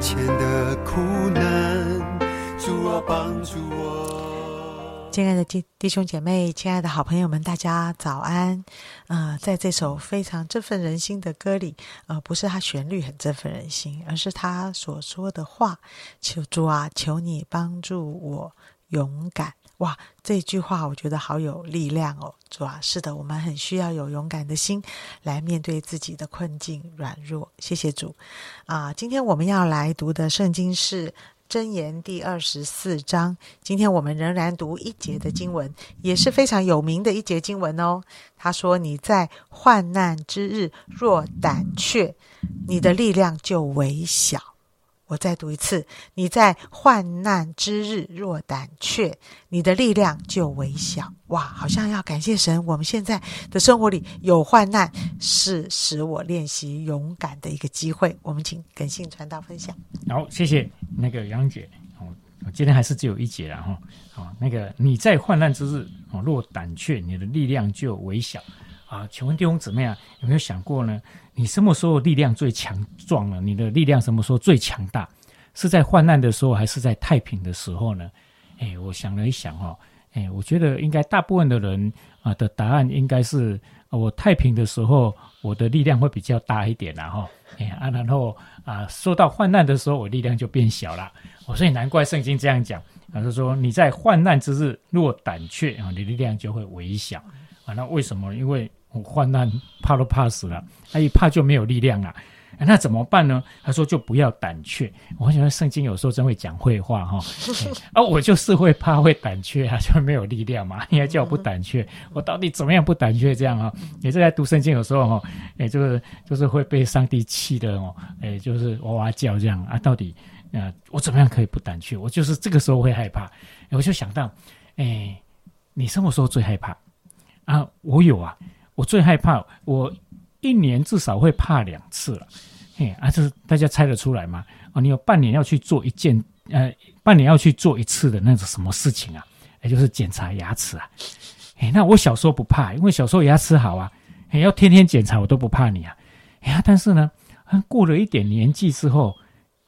前的苦难。主啊，帮助我。亲爱的弟弟兄姐妹，亲爱的好朋友们，大家早安！呃，在这首非常振奋人心的歌里，呃，不是它旋律很振奋人心，而是他所说的话：“求主啊，求你帮助我勇敢。”哇，这句话我觉得好有力量哦，主啊，是的，我们很需要有勇敢的心来面对自己的困境、软弱。谢谢主啊！今天我们要来读的圣经是。箴言第二十四章，今天我们仍然读一节的经文，也是非常有名的一节经文哦。他说：“你在患难之日若胆怯，你的力量就微小。”我再读一次：“你在患难之日若胆怯，你的力量就微小。”哇，好像要感谢神，我们现在的生活里有患难，是使我练习勇敢的一个机会。我们请耿信传道分享。好，谢谢那个杨姐。我，今天还是只有一节了哈。好，那个你在患难之日哦，若胆怯，你的力量就微小。啊，请问弟兄姊妹啊，有没有想过呢？你什么时候力量最强壮了？你的力量什么时候最强大？是在患难的时候，还是在太平的时候呢？哎，我想了一想哈，哎，我觉得应该大部分的人啊的答案应该是，我太平的时候，我的力量会比较大一点然后，哎啊，然后啊，受到患难的时候，我力量就变小了。我所以难怪圣经这样讲，他是说你在患难之日若胆怯啊，你力量就会微小啊。那为什么？因为我患难怕都怕死了，他一怕就没有力量啊，那怎么办呢？他说就不要胆怯。我觉得圣经有时候真会讲会话哈，啊，我就是会怕会胆怯啊，就没有力量嘛。你还叫我不胆怯，我到底怎么样不胆怯？这样啊，也是在读圣经有时候哈，哎，就是就是会被上帝气的哦，哎，就是哇哇叫这样啊。到底啊，我怎么样可以不胆怯？我就是这个时候会害怕。我就想到，哎，你什么时候最害怕啊？我有啊。我最害怕，我一年至少会怕两次了，嘿，啊，这大家猜得出来吗？哦，你有半年要去做一件，呃，半年要去做一次的那种什么事情啊？也就是检查牙齿啊，哎，那我小时候不怕，因为小时候牙齿好啊，哎，要天天检查我都不怕你啊，哎呀，但是呢，过了一点年纪之后，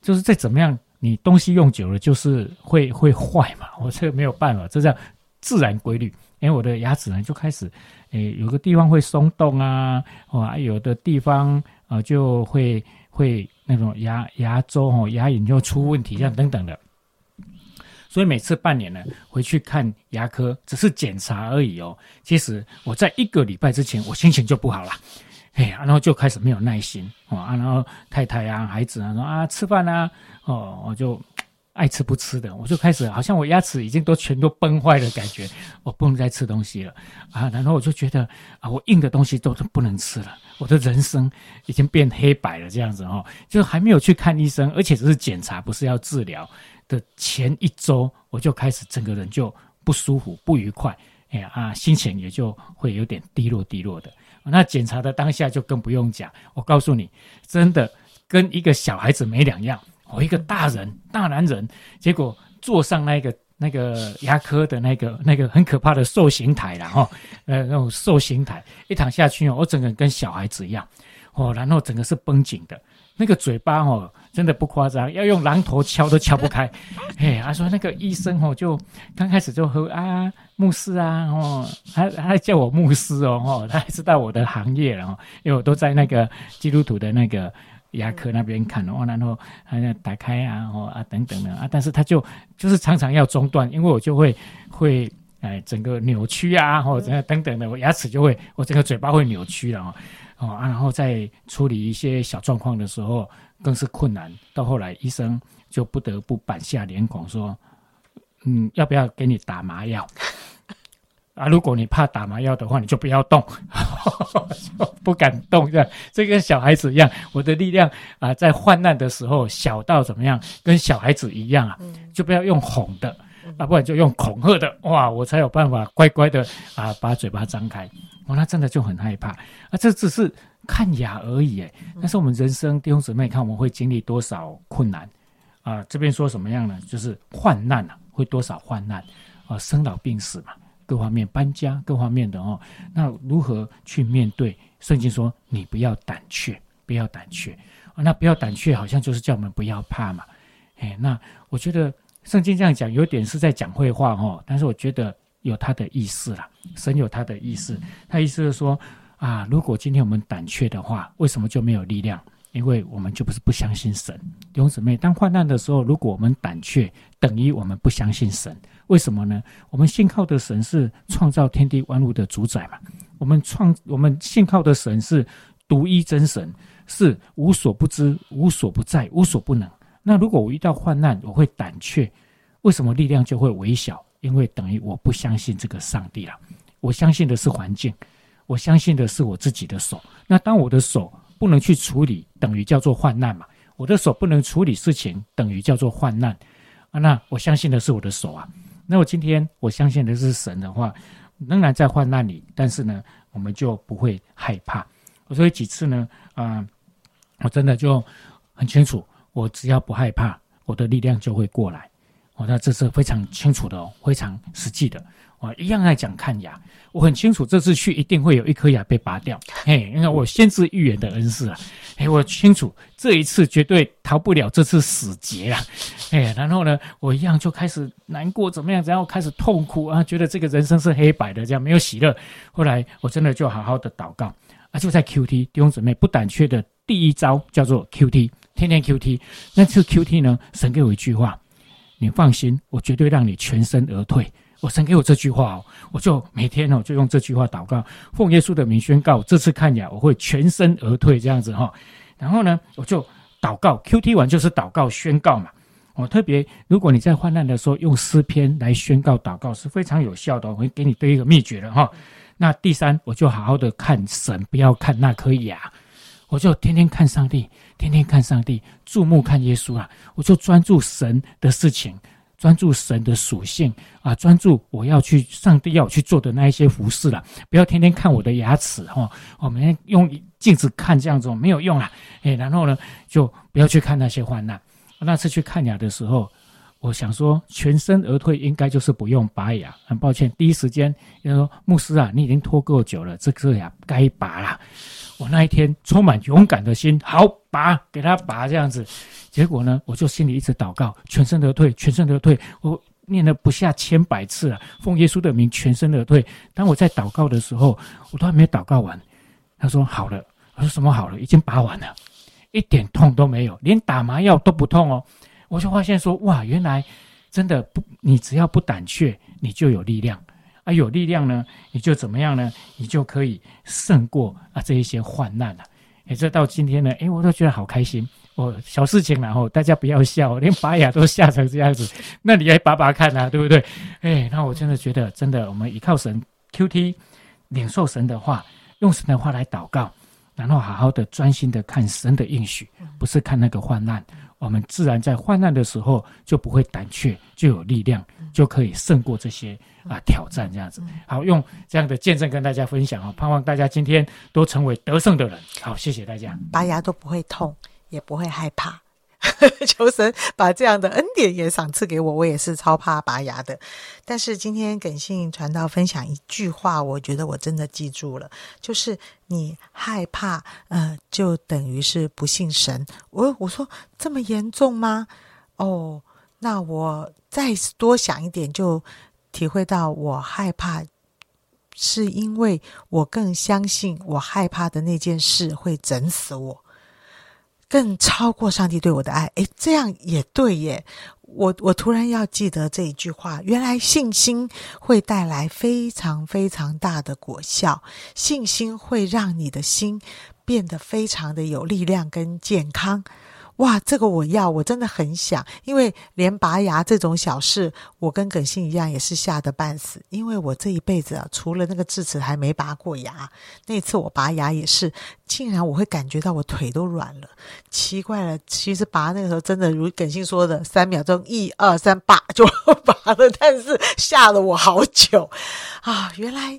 就是再怎么样，你东西用久了就是会会坏嘛，我这个没有办法，就这叫自然规律，因为我的牙齿呢就开始。诶，有个地方会松动啊，哦，有的地方啊就会会那种牙牙周哦牙龈就出问题，这样等等的。所以每次半年呢回去看牙科，只是检查而已哦。其实我在一个礼拜之前，我心情就不好了，哎呀，然后就开始没有耐心哦啊，然后太太啊孩子啊说啊吃饭啊哦，我就。爱吃不吃的，我就开始好像我牙齿已经都全都崩坏的感觉，我不能再吃东西了啊！然后我就觉得啊，我硬的东西都不能吃了，我的人生已经变黑白了这样子哦，就还没有去看医生，而且只是检查，不是要治疗的前一周，我就开始整个人就不舒服、不愉快，哎呀啊，心情也就会有点低落、低落的。那检查的当下就更不用讲，我告诉你，真的跟一个小孩子没两样。我一个大人，大男人，结果坐上那个那个牙科的那个那个很可怕的受刑台了哈，呃，那种受刑台一躺下去哦，我整个人跟小孩子一样，哦，然后整个是绷紧的，那个嘴巴哦，真的不夸张，要用榔头敲都敲不开。哎，他说那个医生哦，就刚开始就和啊牧师啊，哦，他他叫我牧师哦，哦，他知道我的行业了，因为我都在那个基督徒的那个。牙科那边看哦，然后还要打开啊，哦啊等等的啊，但是他就就是常常要中断，因为我就会会哎整个扭曲啊，或者等等的，我牙齿就会我整个嘴巴会扭曲了哦哦啊，然后在处理一些小状况的时候更是困难，到后来医生就不得不板下脸孔说，嗯，要不要给你打麻药？啊，如果你怕打麻药的话，你就不要动，就 不敢动，这样，这跟小孩子一样。我的力量啊，在患难的时候小到怎么样，跟小孩子一样啊，就不要用哄的啊，不然就用恐吓的，哇，我才有办法乖乖的啊，把嘴巴张开。哦，那真的就很害怕啊，这只是看牙而已，哎，但是我们人生弟兄姊妹，看我们会经历多少困难啊？这边说什么样呢？就是患难啊，会多少患难啊？生老病死嘛。各方面搬家，各方面的哦，那如何去面对？圣经说：“你不要胆怯，不要胆怯啊！”那不要胆怯，好像就是叫我们不要怕嘛。哎，那我觉得圣经这样讲，有点是在讲会话哦。但是我觉得有他的意思啦，神有他的意思。他意思是说啊，如果今天我们胆怯的话，为什么就没有力量？因为我们就不是不相信神。弟兄姊妹，当患难的时候，如果我们胆怯，等于我们不相信神。为什么呢？我们信靠的神是创造天地万物的主宰嘛。我们创我们信靠的神是独一真神，是无所不知、无所不在、无所不能。那如果我遇到患难，我会胆怯，为什么力量就会微小？因为等于我不相信这个上帝了。我相信的是环境，我相信的是我自己的手。那当我的手不能去处理，等于叫做患难嘛。我的手不能处理事情，等于叫做患难啊。那我相信的是我的手啊。那我今天我相信的是神的话，仍然在患难里，但是呢，我们就不会害怕。所以几次呢，啊，我真的就很清楚，我只要不害怕，我的力量就会过来。哦，那这是非常清楚的，非常实际的。我一样爱讲看牙，我很清楚这次去一定会有一颗牙被拔掉。嘿，因为我先知预言的恩师啊，哎，我清楚这一次绝对逃不了这次死劫啊。哎，然后呢，我一样就开始难过，怎么样？然后开始痛苦啊，觉得这个人生是黑白的，这样没有喜乐。后来我真的就好好的祷告啊，就在 Q T 弟兄姊妹不胆怯的第一招叫做 Q T，天天 Q T。那次 Q T 呢，神给我一句话，你放心，我绝对让你全身而退。我神给我这句话哦，我就每天哦就用这句话祷告，奉耶稣的名宣告，这次看牙我会全身而退这样子哈。然后呢，我就祷告，Q T 完就是祷告宣告嘛。我特别，如果你在患难的时候用诗篇来宣告祷告是非常有效的，我会给你对一个秘诀的哈。那第三，我就好好的看神，不要看那颗牙，我就天天看上帝，天天看上帝，注目看耶稣啊，我就专注神的事情。专注神的属性啊，专注我要去上帝要去做的那一些服饰了，不要天天看我的牙齿哈，我们用镜子看这样子没有用啊，哎，然后呢就不要去看那些患难。那次去看牙的时候，我想说全身而退，应该就是不用拔牙。很抱歉，第一时间要说牧师啊，你已经拖够久了，这颗牙该拔了。我那一天充满勇敢的心，好拔，给他拔这样子。结果呢，我就心里一直祷告，全身而退，全身而退。我念了不下千百次了，奉耶稣的名，全身而退。当我在祷告的时候，我都还没祷告完，他说好了。我说什么好了？已经拔完了，一点痛都没有，连打麻药都不痛哦。我就发现说，哇，原来真的不，你只要不胆怯，你就有力量啊。有力量呢，你就怎么样呢？你就可以胜过啊这一些患难了。哎，这到今天呢，哎，我都觉得好开心。哦，小事情然后大家不要笑，连拔牙都吓成这样子，那你来拔拔看啊，对不对？哎，那我真的觉得，真的，我们依靠神，Q T，领受神的话，用神的话来祷告，然后好好的专心的看神的应许，不是看那个患难，我们自然在患难的时候就不会胆怯，就有力量，就可以胜过这些啊挑战，这样子。好，用这样的见证跟大家分享啊，盼望大家今天都成为得胜的人。好，谢谢大家。拔牙都不会痛。也不会害怕，求神把这样的恩典也赏赐给我。我也是超怕拔牙的，但是今天耿信传道分享一句话，我觉得我真的记住了，就是你害怕，呃，就等于是不信神。我我说这么严重吗？哦，那我再多想一点，就体会到我害怕，是因为我更相信我害怕的那件事会整死我。更超过上帝对我的爱，诶，这样也对耶。我我突然要记得这一句话，原来信心会带来非常非常大的果效，信心会让你的心变得非常的有力量跟健康。哇，这个我要，我真的很想，因为连拔牙这种小事，我跟耿信一样，也是吓得半死。因为我这一辈子啊，除了那个智齿还没拔过牙，那次我拔牙也是，竟然我会感觉到我腿都软了，奇怪了。其实拔那个时候真的如耿信说的，三秒钟，一二三，拔 就拔了，但是吓了我好久啊！原来，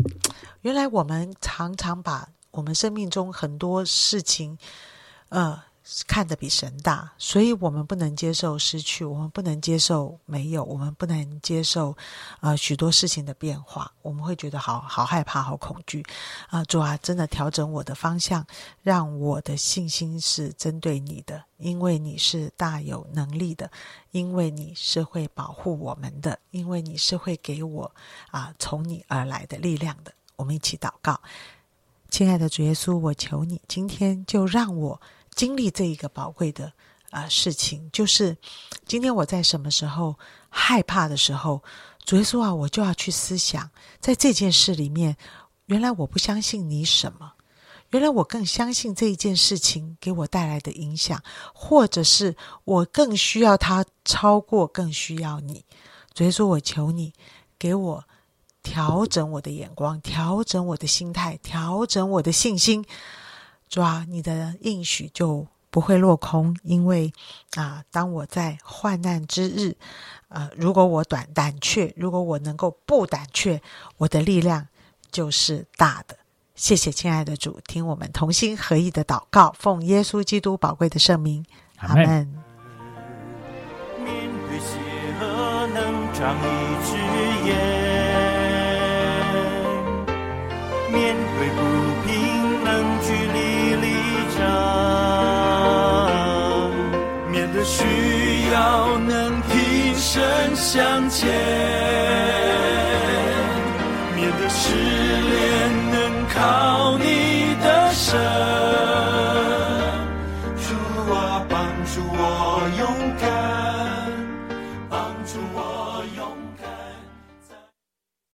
原来我们常常把我们生命中很多事情，呃。看得比神大，所以我们不能接受失去，我们不能接受没有，我们不能接受呃许多事情的变化，我们会觉得好好害怕，好恐惧啊！主啊，真的调整我的方向，让我的信心是针对你的，因为你是大有能力的，因为你是会保护我们的，因为你是会给我啊从你而来的力量的。我们一起祷告，亲爱的主耶稣，我求你今天就让我。经历这一个宝贵的啊事情，就是今天我在什么时候害怕的时候，主耶稣啊，我就要去思想，在这件事里面，原来我不相信你什么，原来我更相信这一件事情给我带来的影响，或者是我更需要它超过，更需要你。主耶稣，我求你给我调整我的眼光，调整我的心态，调整我的信心。主啊，你的应许就不会落空，因为啊，当我在患难之日，呃，如果我短胆怯，如果我能够不胆怯，我的力量就是大的。谢谢，亲爱的主，听我们同心合意的祷告，奉耶稣基督宝贵的圣名，阿门。面对邪恶，能长一需要能挺身向前，